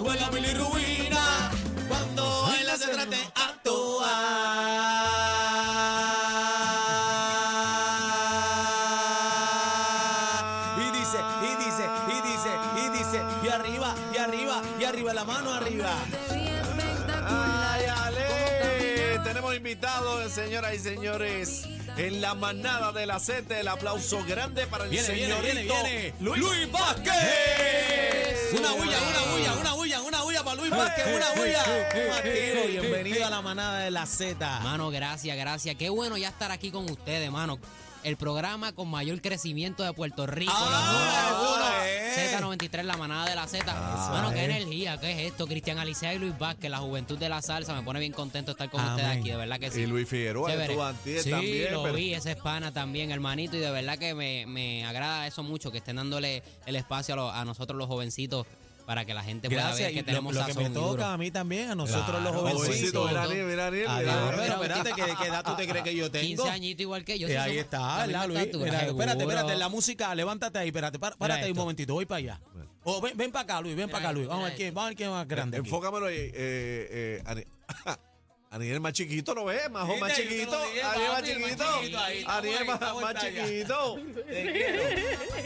sube la bilirrubina. Cuando baila se trate actuar. Y dice, y dice, y dice, y dice, y arriba, y arriba, y arriba, la mano arriba. Ay, Ale. Tenemos invitados, señoras y señores, en la manada de la Z. El aplauso grande para el Viene, señorito viene, viene. Luis, Luis Vázquez. Una bulla, una bulla, una bulla, una bulla para Luis Vázquez, una bulla. Mateo, bienvenido a la manada de la Z. Mano, gracias, gracias. Qué bueno ya estar aquí con ustedes, mano. El programa con mayor crecimiento de Puerto Rico. Ah. Z93, la manada de la Z. Ah, mano, qué eh. energía, qué es esto. Cristian Alicea y Luis Vázquez, la juventud de la salsa. Me pone bien contento estar con Amén. ustedes aquí, de verdad que sí. Y Luis Figueroa estuvo antier Sí, también. lo pero- vi, ese es pana también, hermanito, y de verdad que me, me agrada eso mucho, que estén dándole el espacio a, lo- a nosotros los jovencitos para que la gente pueda Gracias. ver que y tenemos lo, lo que me duro. toca a mí también, a nosotros Claro, los Jovencito, jovencitos. mira, mira, Adiós, mira. pero espérate, ¿qué, qué edad tú te crees que yo tengo? 15 añitos igual que yo. Eh, sí ahí somos está, la misma ¿verdad, Luis? Mira, espérate, espérate, la música, levántate ahí, espérate, pá- párate ahí un momentito, voy para allá. O ven, ven para acá, Luis, ven Mira para acá, Luis. Vamos a ver mira quién, vamos a ver quién es más grande. aquí. Enfócamelo ahí. Eh, eh, Aniel más chiquito, ¿lo ves? Más, más chiquito. Aniel más chiquito. ahí, más, chiquito.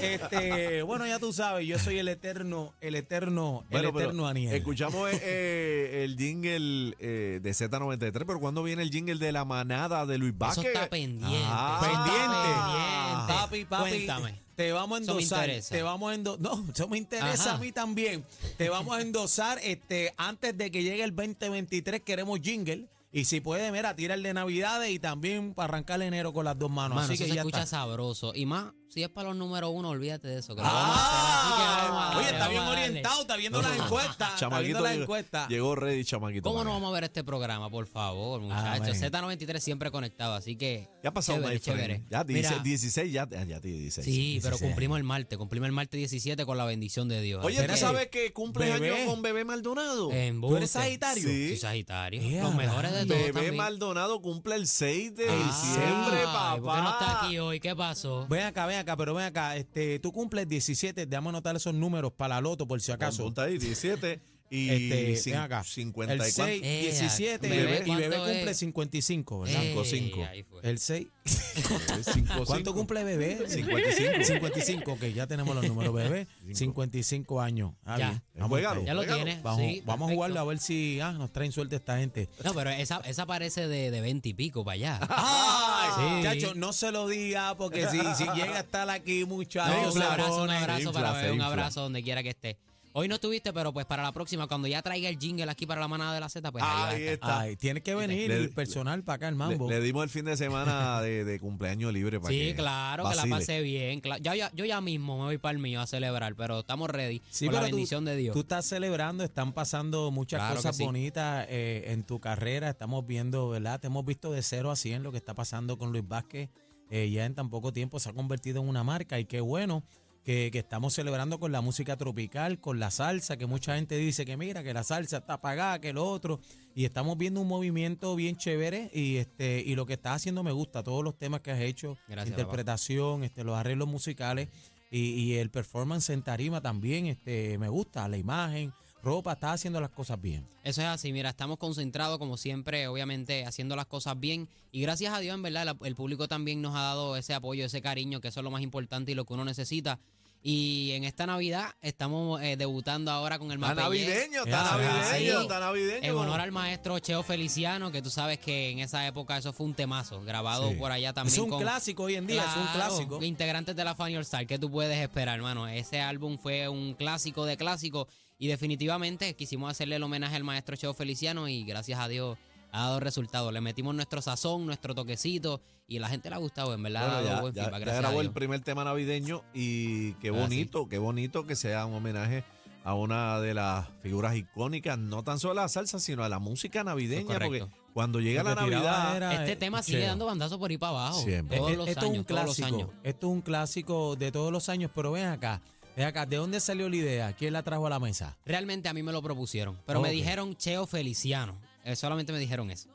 Este, bueno, ya tú sabes, yo soy el eterno, el eterno, Bueno, el eterno Aniel. Escuchamos eh, eh, el jingle eh, de Z93, pero ¿cuándo viene el jingle de la manada de Luis Eso Vázquez? está pendiente. Ah, eso está pendiente. pendiente. Papi, papi. Cuéntame. Te vamos a Eso me endosar. interesa. Te vamos a endosar. No, eso me interesa Ajá. a mí también. Te vamos a endosar este, antes de que llegue el 2023. Queremos jingle. Y si puede, mira, tira el de Navidades y también para arrancar enero con las dos manos. Mano, Así eso que se ya escucha está. sabroso. Y más, si es para los número uno, olvídate de eso. Que lo vamos a hacer. Así que vamos a Ah, oye, está bien vamos a darle. orientado, está viendo las encuestas. Está Chamaquito viendo las llegó- encuestas. Llegó ready, chamaquito. ¿Cómo no vamos a ver este programa, por favor, muchachos? Amén. Z93 siempre conectado, así que. Ya ha pasado, chévere, chévere. Ya 16, Mira, 16 ya, ya, ya tiene 16. Sí, pero 16 cumplimos el martes, cumplimos el martes 17 con la bendición de Dios. Oye, ¿tú sabes que cumple Bebé. años con Bebé Maldonado? En ¿Tú eres. Sagitario? Sí. Sí, Sagitario. Los mejores de todos Bebé también. Maldonado cumple el 6 de Ah, diciembre, papá. ¿Por qué no está aquí hoy? ¿Qué pasó? Ven acá, ven acá, pero ven acá. Este, tú cumples 17. Déjame anotar esos números para la loto, por si acaso. Apunta ahí, 17 y Este, cin- ven acá. 50 el y 6, Eh, 17 y bebé, bebé, y bebé ¿cuánto cumple es? 55, ¿verdad? Eh, Cinco, cinco. ahí fue. El 6. cuánto. 5, ¿Cuánto cumple bebé? 55. 55, ok, ya tenemos los números, bebé. 55 años. Ah, Ya. bien. Juégalo. ahí. Ya lo Juégalo. tienes. Vamos, sí, vamos a perfecto. jugarlo a ver si ah, nos traen suerte esta gente. No, pero esa, esa parece de, de 20 y pico para allá. ¡Ay! Sí. Chacho, no se lo diga porque si, si llega a estar aquí, No, muchachos, un se abrazo, un pone- abrazo infla, para se ver, un infla. abrazo donde quiera que esté. Hoy no estuviste, pero pues para la próxima, cuando ya traiga el jingle aquí para la manada de la Z, pues ahí va a Ahí estar. está. Ay, tiene que venir Le- el personal para acá, el Le, mambo. le dimos el fin de semana de, de cumpleaños libre para Sí, que claro, que la pasé bien. cla- Ya, ya- yo ya mismo me voy para el mío a celebrar, pero estamos ready Sí, con la pero tú- bendición de Dios. Tú estás celebrando, están pasando muchas Claro que cosas sí. bonitas eh, en tu carrera. Estamos viendo, ¿verdad? Te hemos visto de 0 a 100 lo que está pasando con Luis Vázquez. Eh, ya en tan poco tiempo se ha convertido en una marca y qué bueno que, que estamos celebrando con la música tropical, con la salsa, que mucha gente dice que mira, que la salsa está apagada, que lo otro. Y estamos viendo un movimiento bien chévere y este y lo que estás haciendo me gusta, todos los temas que has hecho, Gracias, interpretación, este, los arreglos musicales y, y el performance en tarima también, este, me gusta, la imagen, ropa, estás haciendo las cosas bien. Eso es así, mira, estamos concentrados como siempre, obviamente haciendo las cosas bien y gracias a Dios, en verdad, la- el público también nos ha dado ese apoyo, ese cariño, que eso es lo más importante y lo que uno necesita. Y en esta Navidad estamos eh, debutando ahora con el Está Mapellé. navideño, está navideño, sí. está navideño. En honor al maestro Cheo Feliciano, que tú sabes que en esa época eso fue un temazo, grabado Sí. por allá también. es un con- clásico hoy en día, es un clásico. Integrantes de la Funny All Star, ¿qué tú puedes esperar, hermano? Ese álbum fue un clásico de clásicos y definitivamente quisimos hacerle el homenaje al maestro Cheo Feliciano y gracias a Dios ha dado resultado. Le metimos nuestro sazón, nuestro toquecito y a la gente le ha gustado, en verdad. Bueno, ha dado ya, buen ya- feedback, ya gracias a grabó el Dios. primer tema navideño y qué Ah, bonito, qué bonito que sea un homenaje a una de las figuras icónicas, no tan solo a la salsa, sino a la música navideña, porque cuando llega la Navidad, era, Este tema sigue Cheo. dando bandazos por ahí para abajo. Siempre. Todos Eh, los esto años, es un todos los clásico. años. Esto es un clásico de todos los años, pero ven acá. Ven acá, ¿de dónde salió la idea? ¿Quién la trajo a la mesa? Realmente a mí me lo propusieron, pero Ok. me dijeron Cheo Feliciano. Eh, solamente me dijeron eso.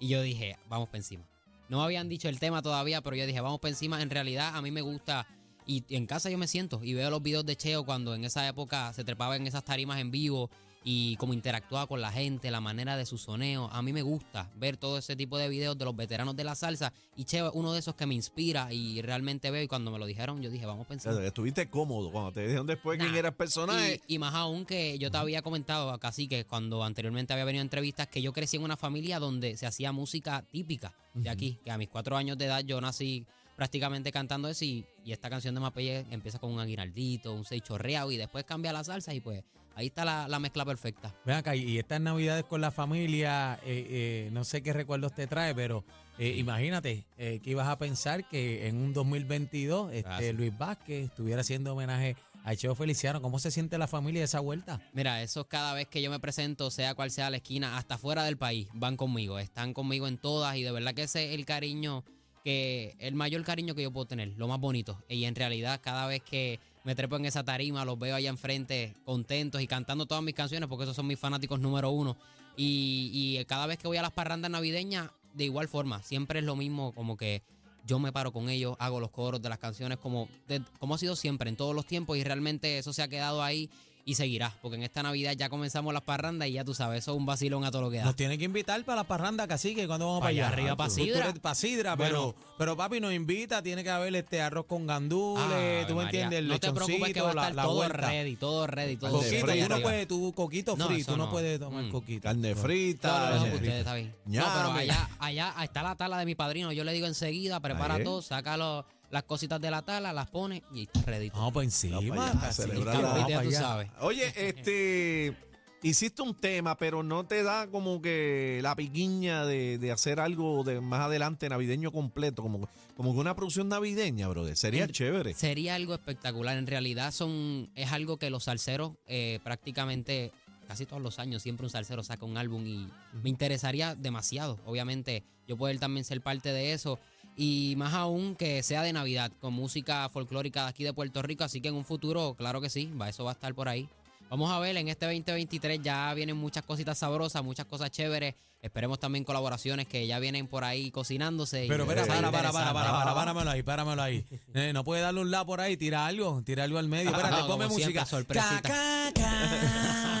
Y yo dije, vamos para encima. No me habían dicho el tema todavía, pero yo dije, vamos para encima. En realidad, a mí me gusta. Y en casa yo me siento y veo los videos de Cheo cuando en esa época se trepaba en esas tarimas en vivo y cómo interactuaba con la gente, la manera de su soneo. A mí me gusta ver todo ese tipo de videos de los veteranos de la salsa y Cheo es uno de esos que me inspira y realmente veo y cuando me lo dijeron yo dije, vamos a pensar. Estuviste cómodo cuando te dijeron después quién Nah. era el personaje. Y, y más aún que yo te había comentado acá sí que cuando anteriormente había venido a entrevistas que yo crecí en una familia donde se hacía música típica de aquí, que a mis cuatro años de edad yo nací prácticamente cantando eso y, y esta canción de Mapelle empieza con un aguinaldito, un seis chorreado y después cambia la salsa y pues ahí está la, la mezcla perfecta. Ven acá, y estas navidades con la familia, eh, eh, no sé qué recuerdos te trae, pero eh, imagínate que ibas a pensar que en un 2022 este, Ah, sí. Luis Vázquez estuviera haciendo homenaje a Cheo Feliciano. ¿Cómo se siente la familia de esa vuelta? Mira, eso es cada vez que yo me presento, sea cual sea la esquina, hasta fuera del país, van conmigo, están conmigo en todas y de verdad que ese es el cariño que, el mayor cariño que yo puedo tener, lo más bonito. Y en realidad cada vez que me trepo en esa tarima, los veo allá enfrente contentos y cantando todas mis canciones porque esos son mis fanáticos número uno. Y, y cada vez que voy a las parrandas navideñas, de igual forma, siempre es lo mismo, como que yo me paro con ellos, hago los coros de las canciones como, de- como ha sido siempre, en todos los tiempos, y realmente eso se ha quedado ahí y seguirá, porque en esta Navidad ya comenzamos las parrandas y ya tú sabes, eso es un vacilón a todo lo que da. Nos tiene que invitar para la parranda, cacique, cuando vamos Pa' para allá. arriba, pa' Tú- tú Sidra. eres pa' Sidra, pero, pero papi nos invita, tiene que haber este arroz con gandules, tú me entiendes, el No te preocupes que va a estar la, la todo vuelta. ready, todo ready, todo Coquito, ready. Coquito, Frito, tú no puedes, tú coquito No, frito, tú no, no. puedes tomar Mm. coquito. Carne frita. No, no, no, carne frita. ustedes está bien. No, pero allá, allá está la tala de mi padrino. Yo le digo enseguida, prepara todo, saca lo- las cositas de la tala, las pone y está ready. Vamos por encima, celebrar la- tú allá. sabes. Oye, este. Hiciste un tema, pero no te da como que la piquiña de, de hacer algo de más adelante navideño completo, como, como que una producción navideña, brother. Sería En- chévere. Sería algo espectacular. En realidad son es algo que los salseros eh, prácticamente casi todos los años siempre un salsero saca un álbum y me interesaría demasiado. Obviamente yo poder también ser parte de eso y más aún que sea de Navidad con música folclórica de aquí de Puerto Rico. Así que en un futuro, claro que sí, va, eso va a estar por ahí. Vamos a ver, en este 2023 ya vienen muchas cositas sabrosas, muchas cosas chéveres. Esperemos también colaboraciones que ya vienen por ahí cocinándose. Pero espera, para, para, para, para, páramelo ahí, páramelo ahí. Eh, no puede darle un la por ahí, tira algo, tira algo al medio. Espérate, No, ponme música. sorpresita.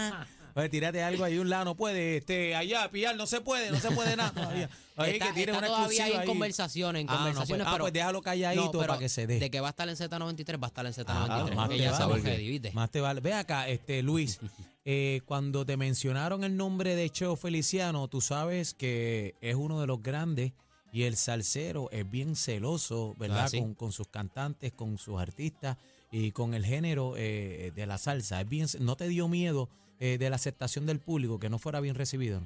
Oye, tírate algo ahí, un lado, no puede. Este, allá, pillar, no se puede, no se puede nada todavía. Oye, está, que está una todavía ahí exclusiva en conversaciones, en Ah, no, pues- conversaciones, ah, pero pues déjalo calladito no, para que se dé. De que va a estar en Z93, va a estar en Ah, Z93. más te vale, que. Más te vale. Ve acá, este Luis, eh, cuando te mencionaron el nombre de Cheo Feliciano, tú sabes que es uno de los grandes y el salsero es bien celoso, ¿verdad? Ah, sí. con, con sus cantantes, con sus artistas y con el género eh, de la salsa. Es bien, ¿No te dio miedo eh, de la aceptación del público que no fuera bien recibido?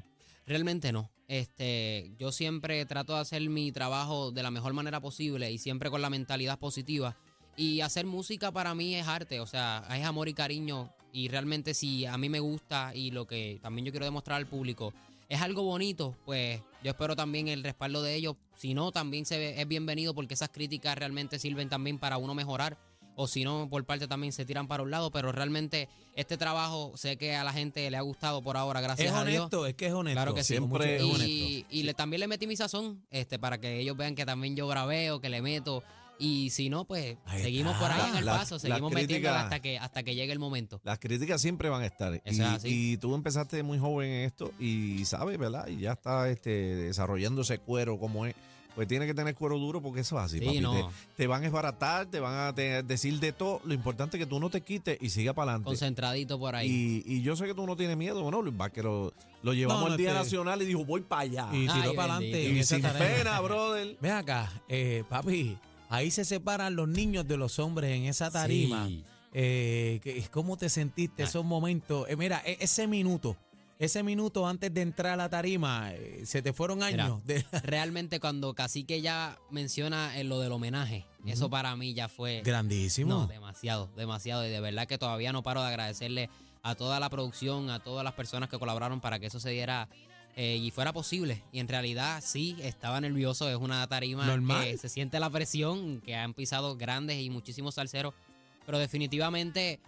Realmente no. Este, yo siempre trato de hacer mi trabajo de la mejor manera posible y siempre con la mentalidad positiva. Y hacer música para mí es arte, o sea, es amor y cariño. Y realmente si a mí me gusta y lo que también yo quiero demostrar al público es algo bonito, pues yo espero también el respaldo de ellos. Si no, también se ve- es bienvenido porque esas críticas realmente sirven también para uno mejorar. O si no, por parte también se tiran para un lado. Pero realmente este trabajo sé que a la gente le ha gustado por ahora, gracias Es a Dios. honesto, es que es honesto. Claro que sí. Siempre es es honesto. Y, y le, también le metí mi sazón, este, para que ellos vean que también yo braveo, que le meto. Y si no, pues Ahí seguimos está. por ahí en el La- paso, seguimos metiéndole hasta que, hasta que llegue el momento. Las críticas siempre van a estar. Eso y, es así. y tú empezaste muy joven en esto y sabes, ¿verdad? Y ya está este, desarrollando ese cuero como es. Pues tiene que tener cuero duro porque eso es así. Sí, papi. no. Te, te van a esbaratar, te van a te- decir de todo. Lo importante es que tú no te quites y siga para adelante. Concentradito por ahí. Y, y yo sé que tú no tienes miedo. Bueno, Luis lo, llevamos No, no, al Día Nacional y dijo, voy para allá. Y tiró para adelante. Y esa sin tarea. pena, brother. Ven acá, eh, papi, ahí se separan los niños de los hombres en esa tarima. Sí. Eh, ¿Cómo te sentiste Ah. esos momentos? Eh, mira, e- ese minuto, ese minuto antes de entrar a la tarima, eh, se te fueron Mira. años. de- Realmente cuando Cacique ya menciona en lo del homenaje, eso para mí ya fue... grandísimo. No, demasiado, demasiado. Y de verdad que todavía no paro de agradecerle a toda la producción, a todas las personas que colaboraron para que eso se diera eh, y fuera posible. Y en realidad sí, estaba nervioso. Es una tarima Normal. que se siente la presión, que han pisado grandes y muchísimos salseros. Pero definitivamente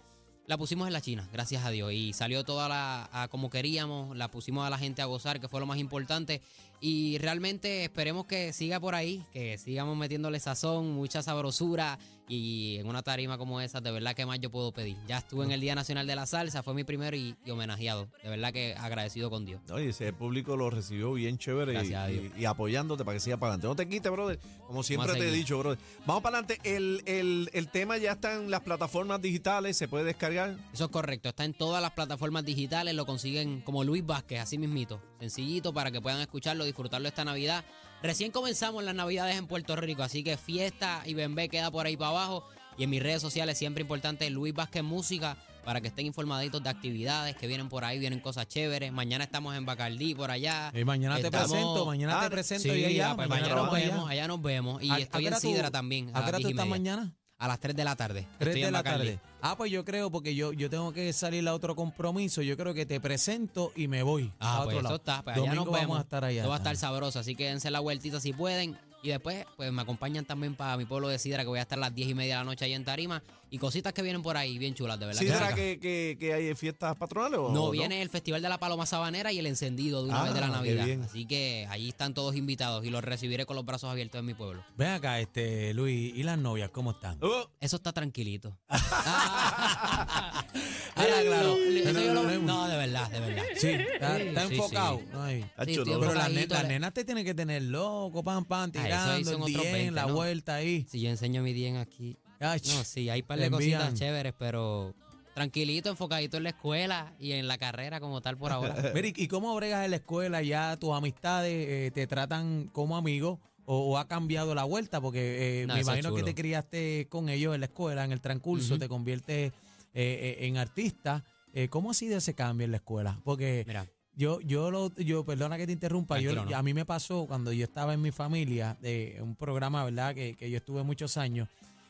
la pusimos en la China, gracias a Dios. Y salió toda la, a como queríamos, la pusimos a la gente a gozar, que fue lo más importante. Y realmente esperemos que siga por ahí, que sigamos metiéndole sazón, mucha sabrosura Y en una tarima como esa, de verdad que más yo puedo pedir. Ya estuve en el Día Nacional de la Salsa, fue mi primero y, y homenajeado. De verdad que agradecido con Dios. Oye, ese público lo recibió bien chévere y, y- y apoyándote para que siga para adelante. No te quites, brother. Como siempre te he dicho, brother. Vamos para adelante. El, el- el tema ya está en las plataformas digitales, se puede descargar. Eso es correcto, está en todas las plataformas digitales, lo consiguen como Luis Vázquez, así mismito. Sencillito para que puedan escucharlo, disfrutarlo esta Navidad. Recién comenzamos las Navidades en Puerto Rico, así que fiesta y bembé queda por ahí para abajo. Y en mis redes sociales siempre importante Luis Vázquez Música para que estén informaditos de actividades que vienen por ahí, vienen cosas chéveres. Mañana estamos en Bacardí por allá. Y mañana te presento, mañana Ah, te presento Sí, y allá. ah, pues mañana mañana nos allá. vemos, allá nos vemos. Y ¿A- a estoy qué en tú- Sidra también. ¿A qué hora las tú 10 y estás media. mañana? A las 3 de la tarde. 3 Estoy de la tarde. Ah, pues yo creo, porque yo, yo tengo que salir a otro compromiso. Yo creo que te presento y me voy. Ah, a otro pues eso lado. está. Pues allá Domingo nos vemos. vamos a estar allá. Eso va a estar sabroso, así que dense la vueltita si pueden. Y después, pues me acompañan también para mi pueblo de Sidra, que voy a estar a las 10 y media de la noche ahí en Tarima. Y cositas que vienen por ahí, bien chulas, de verdad. ¿Sí que será que, que- que hay fiestas patronales o No, viene el Festival de la Paloma Sabanera y el encendido de una Ah, vez de la qué Navidad. bien. Así que allí están todos invitados y los recibiré con los brazos abiertos en mi pueblo. Ven acá, este, Luis, ¿y las novias cómo están? Oh, Eso está tranquilito. Habla claro. Eso yo lo- No, de verdad, de verdad. Sí, está, está Sí, enfocado. sí. Ay. Sí, tío, Pero las, nenas te tienen que tener loco, pam, pam, Ah, eso tirando son el otros 10, 20, la ¿no? vuelta ahí. Si yo enseño mi 10 aquí. No, sí, hay un par de cositas chéveres, pero tranquilito, enfocadito en la escuela y en la carrera como tal por ahora. Mira, ¿y- ¿y cómo bregas en la escuela? ¿Ya tus amistades eh, te tratan como amigos o, o ha cambiado la vuelta? Porque eh, No, me imagino que te criaste con ellos en la escuela, en el transcurso, te conviertes eh, eh, en artista. ¿Cómo ha sido ese cambio en la escuela? Porque Mira, yo, yo, lo, yo, perdona que te interrumpa, yo, no. a mí me pasó cuando yo estaba en mi familia, de un programa, ¿verdad? Que, que yo estuve muchos años.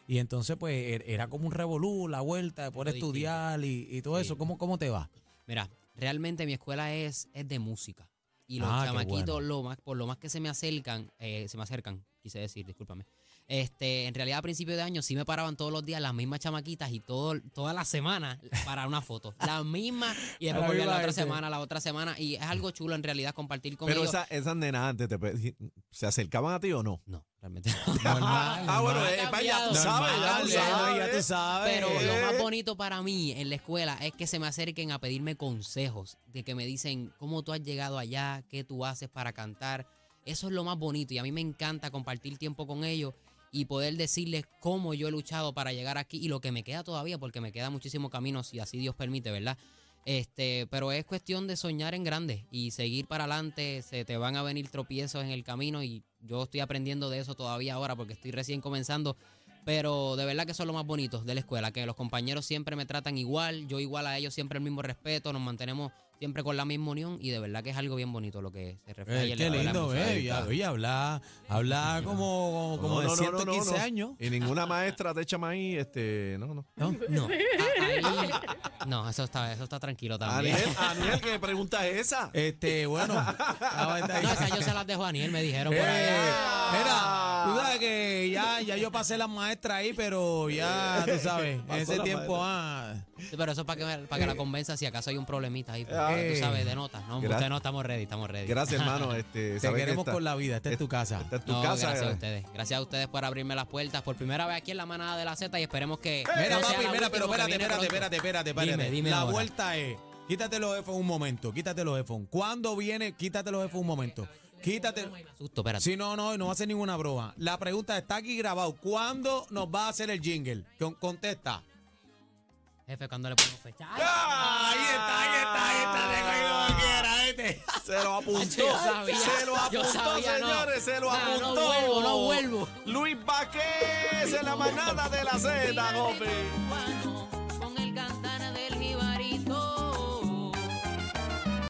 Y entonces, pues, er- era como un revolú, la vuelta, por Algo estudiar y, y todo Sí. eso. ¿Cómo, ¿Cómo te va? mira, realmente mi escuela es, es de música. Y los Ah, chamaquitos, bueno. lo más, por lo más que se me acercan, eh, se me acercan, quise decir, discúlpame. Este, en realidad a principio de año sí me paraban todos los días las mismas chamaquitas y todo, toda la semana para una foto. La misma y después volvían la otra gente. semana, la otra semana. Y es algo chulo en realidad compartir con Pero ellos. esa- esas nenas antes te se acercaban a ti o no? No, realmente no. Normal, Ah, bueno, eh, pa- ya tú Normal, sabes, ya tú sabes. ya tú sabes. Pero Eh. lo más bonito para mí en la escuela es que se me acerquen a pedirme consejos, de que me dicen cómo tú has llegado allá, qué tú haces para cantar. Eso es lo más bonito y a mí me encanta compartir tiempo con ellos y poder decirles cómo yo he luchado para llegar aquí y lo que me queda todavía, porque me queda muchísimo camino, si así Dios permite, ¿verdad? Este, pero es cuestión de soñar en grande y seguir para adelante. Se te van a venir tropiezos en el camino y yo estoy aprendiendo de eso todavía ahora porque estoy recién comenzando. Pero de verdad que son lo más bonito de la escuela, que los compañeros siempre me tratan igual, yo igual a ellos siempre el mismo respeto, nos mantenemos siempre con la misma unión y de verdad que es algo bien bonito lo que se refleja ahí Eh, qué lindo, eh. oye, habla, habla como, como de 115 años. Y ninguna maestra te echa maíz, este, no, no. ¿no? No, ahí, no, eso está, eso está tranquilo también. Aniel, Aniel, ¿qué pregunta es esa? Este, bueno. la No, esa yo se las dejo a Aniel, me dijeron por Eh, mira, tú sabes que ya, yo pasé las maestras ahí, pero ya, tú sabes, en ese tiempo, ah, Sí, Pero eso es para que, para que la convenza si acaso hay un problemita ahí. Ah. tú sabes, de notas. No, ustedes no estamos ready, estamos ready. Gracias, hermano. Este, te queremos esta- con la vida. Esta es tu casa. Esta es tu No, casa. gracias a eh. ustedes. Gracias a ustedes por abrirme las puertas por primera vez aquí en la manada de la Z y esperemos que. Mira, no papi, mira, pero espérate, espérate, espérate, espérate, espérate. Dime, dime La ahora. vuelta es, quítate los headphones un momento, quítate los headphones. ¿Cuándo viene? Quítate los headphones un momento. Quítate. Espérate. Si no, no, no va a hacer ninguna broma. La pregunta está aquí grabado. ¿Cuándo nos va a hacer el jingle? Con- contesta. Jefe, cuando le pongo fecha. Ay, Ahí está, ahí está, ahí está. Te cogido como quiera, ¿viste? Se lo apuntó. Yo sabía, se lo yo apuntó, sabía, no. señores. Se lo no apuntó. vuelvo, no vuelvo. Luis Vázquez en la manada de la Z, Gopi.